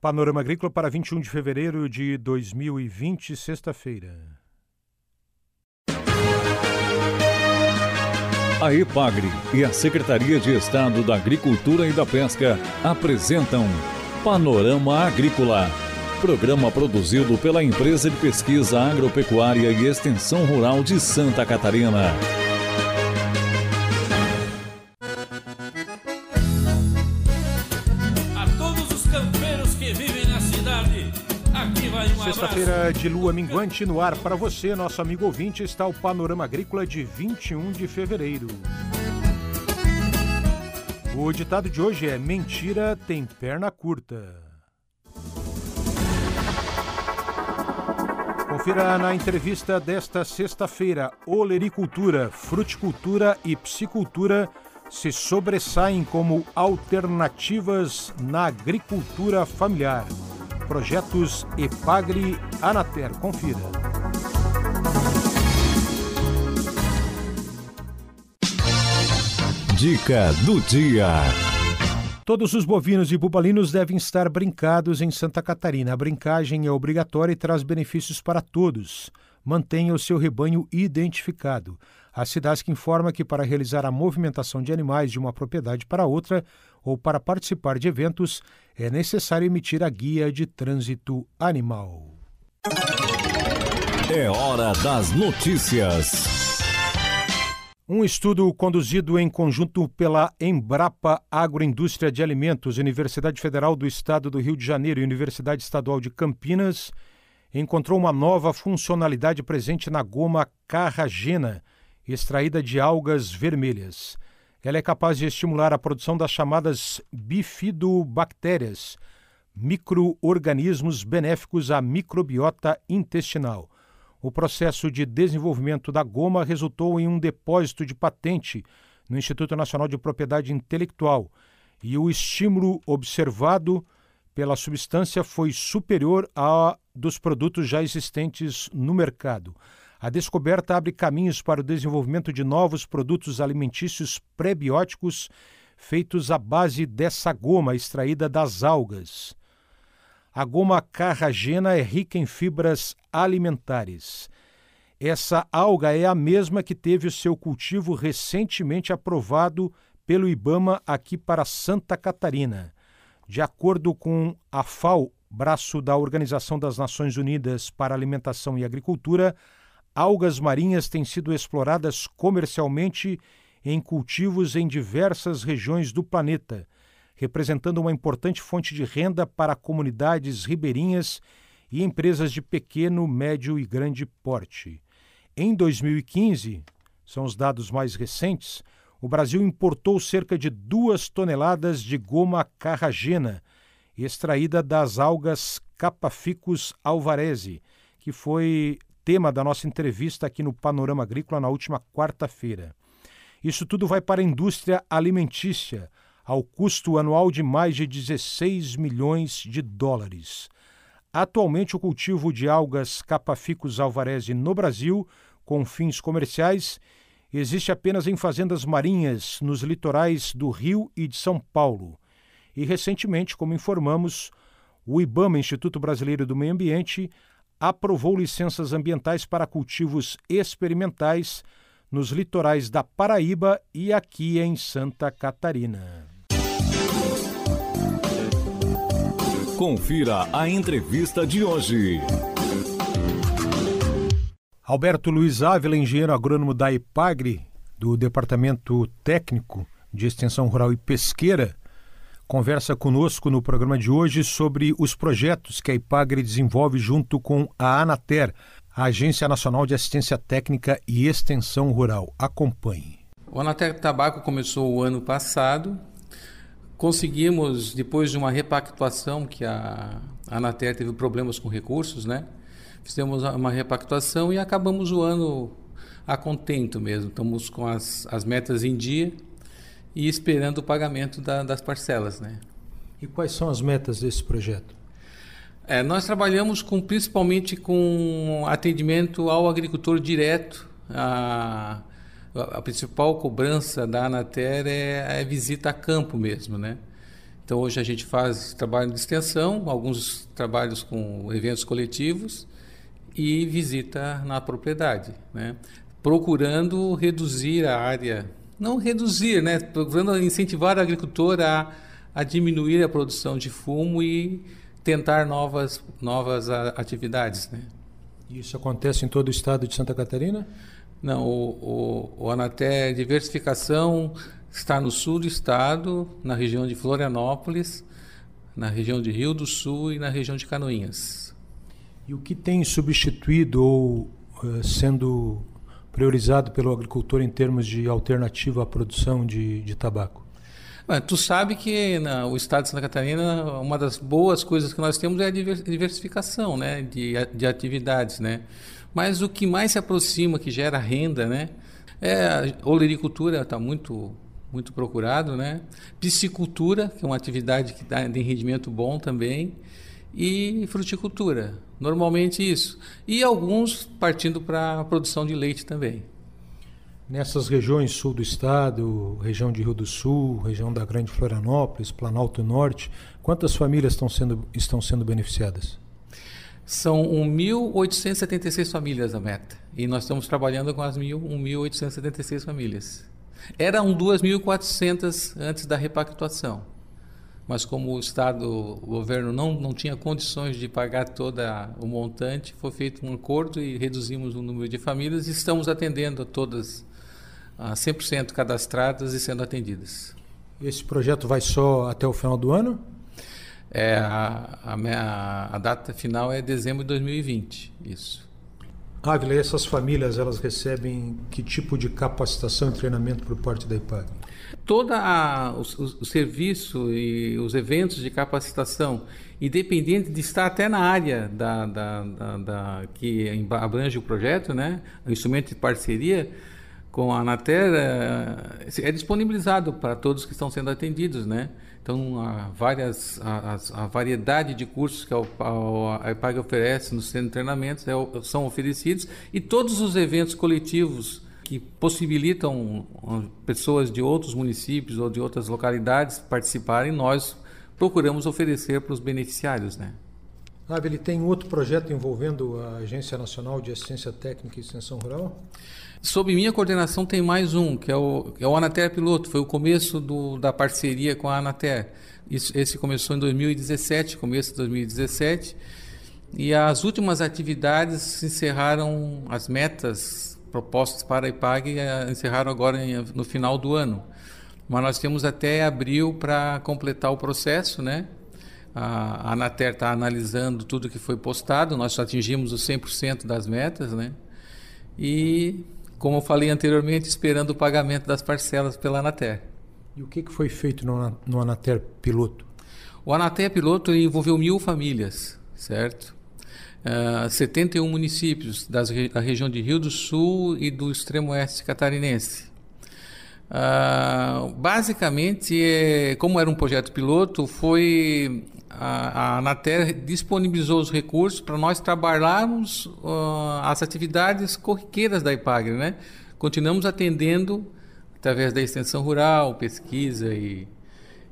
Panorama Agrícola para 21 de fevereiro de 2020, sexta-feira. A EPAGRE e a Secretaria de Estado da Agricultura e da Pesca apresentam Panorama Agrícola, programa produzido pela Empresa de Pesquisa Agropecuária e Extensão Rural de Santa Catarina. De lua minguante no ar para você, nosso amigo ouvinte, está o Panorama Agrícola de 21 de fevereiro. O ditado de hoje é: mentira tem perna curta. Confira na entrevista desta sexta-feira: olericultura, fruticultura e psicultura se sobressaem como alternativas na agricultura familiar. Projetos Epagre Anater. Confira. Dica do dia. Todos os bovinos e bubalinos devem estar brincados em Santa Catarina. A brincagem é obrigatória e traz benefícios para todos. Mantenha o seu rebanho identificado. A SIDASC informa que para realizar a movimentação de animais de uma propriedade para outra ou para participar de eventos, é necessário emitir a guia de trânsito animal. É hora das notícias. Um estudo conduzido em conjunto pela Embrapa Agroindústria de Alimentos, Universidade Federal do Estado do Rio de Janeiro e Universidade Estadual de Campinas encontrou uma nova funcionalidade presente na goma carragena, extraída de algas vermelhas. Ela é capaz de estimular a produção das chamadas bifidobactérias, microorganismos benéficos à microbiota intestinal. O processo de desenvolvimento da goma resultou em um depósito de patente no Instituto Nacional de Propriedade Intelectual e o estímulo observado pela substância foi superior a dos produtos já existentes no mercado. A descoberta abre caminhos para o desenvolvimento de novos produtos alimentícios prebióticos feitos à base dessa goma extraída das algas. A goma carragena é rica em fibras alimentares. Essa alga é a mesma que teve o seu cultivo recentemente aprovado pelo IBAMA aqui para Santa Catarina. De acordo com a FAO, braço da Organização das Nações Unidas para Alimentação e Agricultura, algas marinhas têm sido exploradas comercialmente em cultivos em diversas regiões do planeta, representando uma importante fonte de renda para comunidades ribeirinhas e empresas de pequeno, médio e grande porte. Em 2015, são os dados mais recentes, o Brasil importou cerca de duas toneladas de goma carragena, extraída das algas Capaficus alvarezi, que foi tema da nossa entrevista aqui no Panorama Agrícola na última quarta-feira. Isso tudo vai para a indústria alimentícia, ao custo anual de mais de 16 milhões de dólares. Atualmente, o cultivo de algas Capaficus alvarezi no Brasil, com fins comerciais, existe apenas em fazendas marinhas nos litorais do Rio e de São Paulo. E recentemente, como informamos, o IBAMA, Instituto Brasileiro do Meio Ambiente, aprovou licenças ambientais para cultivos experimentais nos litorais da Paraíba e aqui em Santa Catarina. Confira a entrevista de hoje. Alberto Luiz Ávila, engenheiro agrônomo da IPAGRE, do Departamento Técnico de Extensão Rural e Pesqueira, conversa conosco no programa de hoje sobre os projetos que a IPAGRE desenvolve junto com a ANATER, a Agência Nacional de Assistência Técnica e Extensão Rural. Acompanhe. O ANATER Tabaco começou o ano passado. Conseguimos, depois de uma repactuação, que a ANATER teve problemas com recursos, né? Fizemos uma repactuação e acabamos o ano a contento mesmo. Estamos com as, as metas em dia e esperando o pagamento da, das parcelas. Né? E quais são as metas desse projeto? É, nós trabalhamos com, principalmente com atendimento ao agricultor direto. A, a principal cobrança da Anater é a visita a campo mesmo, né? Então hoje a gente faz trabalho de extensão, alguns trabalhos com eventos coletivos e visita na propriedade, né? procurando reduzir a área, não reduzir, né? procurando incentivar a agricultora a, a diminuir a produção de fumo e tentar novas, novas atividades. Né? Isso acontece em todo o estado de Santa Catarina? Não, o, o, o Anaté Diversificação está no sul do estado, na região de Florianópolis, na região de Rio do Sul e na região de Canoinhas. E o que tem substituído ou uh, sendo priorizado pelo agricultor em termos de alternativa à produção de, de tabaco? Tu sabe que na, o estado de Santa Catarina, uma das boas coisas que nós temos é a diversificação né, de, de atividades. Né? Mas o que mais se aproxima, que gera renda, né, é a olericultura, está muito muito procurado, né? Piscicultura, que é uma atividade que dá de rendimento bom também, e fruticultura. Normalmente isso. E alguns partindo para a produção de leite também. Nessas regiões sul do estado, região de Rio do Sul, região da Grande Florianópolis, Planalto Norte, quantas famílias estão sendo, estão sendo beneficiadas? São 1.876 famílias a meta. E nós estamos trabalhando com as 1.876 famílias. Eram 2.400 antes da repactuação. Mas como o Estado, o governo não, não tinha condições de pagar todo o montante, foi feito um acordo e reduzimos o número de famílias e estamos atendendo a todas 100% cadastradas e sendo atendidas. Esse projeto vai só até o final do ano? É, a, a, a data final é dezembro de 2020, isso. Ávila, e essas famílias elas recebem que tipo de capacitação e treinamento por parte da IPAG? Todo o, o, serviço e os eventos de capacitação, independente de estar até na área da, da, da, da que abrange o projeto, né, o instrumento de parceria, com a Anater é, é, disponibilizado para todos que estão sendo atendidos, né? Então, há várias, a, a variedade de cursos que a, EPAG oferece no centro de treinamentos é, são oferecidos e todos os eventos coletivos que possibilitam pessoas de outros municípios ou de outras localidades participarem, nós procuramos oferecer para os beneficiários, né? Ah, ele tem outro projeto envolvendo a Agência Nacional de Assistência Técnica e Extensão Rural? Sob minha coordenação tem mais um, que é o, é o Anater Piloto. Foi o começo do, da parceria com a Anater. Isso, esse começou em 2017, começo de 2017. E as últimas atividades se encerraram, as metas propostas para a IPAG eh, encerraram agora em, no final do ano. Mas nós temos até abril para completar o processo, né? A Anater está analisando tudo que foi postado, nós atingimos os 100% das metas, né? E, como eu falei anteriormente, esperando o pagamento das parcelas pela Anater. E o que, que foi feito no, no Anater Piloto? O Anater Piloto envolveu mil famílias, certo? Uh, ah, 71 municípios das, da região de Rio do Sul e do extremo oeste catarinense. Uh, basicamente, é, como era um projeto piloto, foi a, a Anater disponibilizou os recursos para nós trabalharmos uh, as atividades corriqueiras da IPAGRE, né? Continuamos atendendo através da extensão rural, pesquisa e,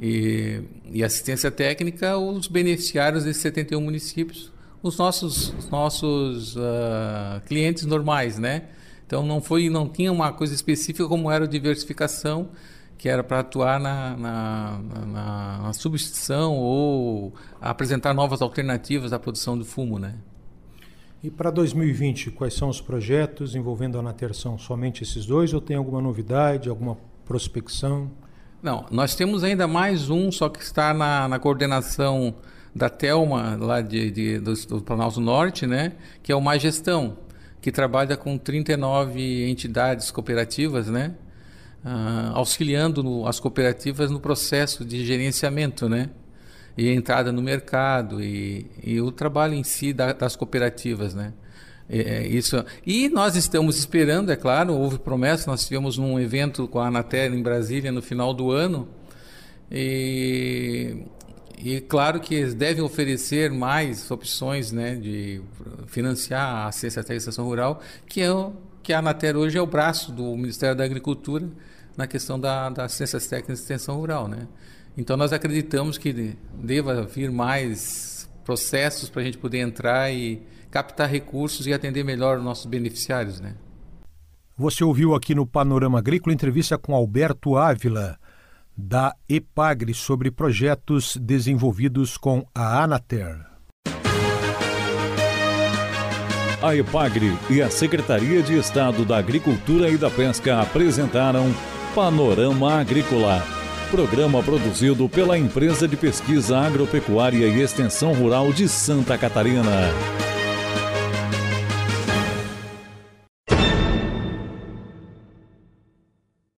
e, e assistência técnica os beneficiários desses 71 municípios, os nossos, os nossos uh, clientes normais, né? Então não foi, não tinha uma coisa específica como era a diversificação, que era para atuar na, na, na, na, substituição ou apresentar novas alternativas à produção do fumo, né? E para 2020, quais são os projetos envolvendo a Anater? São somente esses dois ou tem alguma novidade, alguma prospecção? Não, nós temos ainda mais um, só que está na, na coordenação da Telma, lá de, de do, do Planalto Norte, né? que é o Mais Gestão que trabalha com 39 entidades cooperativas, né? Uh, auxiliando no, as cooperativas no processo de gerenciamento, né? E entrada no mercado e, e o trabalho em si da, das cooperativas, né? É, isso. E nós estamos esperando, é claro, houve promessa, nós tivemos um evento com a Anatel em Brasília no final do ano, e e claro que eles devem oferecer mais opções né, de financiar a assistência à extensão rural, que, é o, que a Anater hoje é o braço do Ministério da Agricultura na questão da, da assistência técnica e extensão rural. Né? Então nós acreditamos que deva vir mais processos para a gente poder entrar e captar recursos e atender melhor os nossos beneficiários, né? Você ouviu aqui no Panorama Agrícola entrevista com Alberto Ávila, da EPAGRE, sobre projetos desenvolvidos com a Anater. A EPAGRE e a Secretaria de Estado da Agricultura e da Pesca apresentaram Panorama Agrícola, programa produzido pela Empresa de Pesquisa Agropecuária e Extensão Rural de Santa Catarina.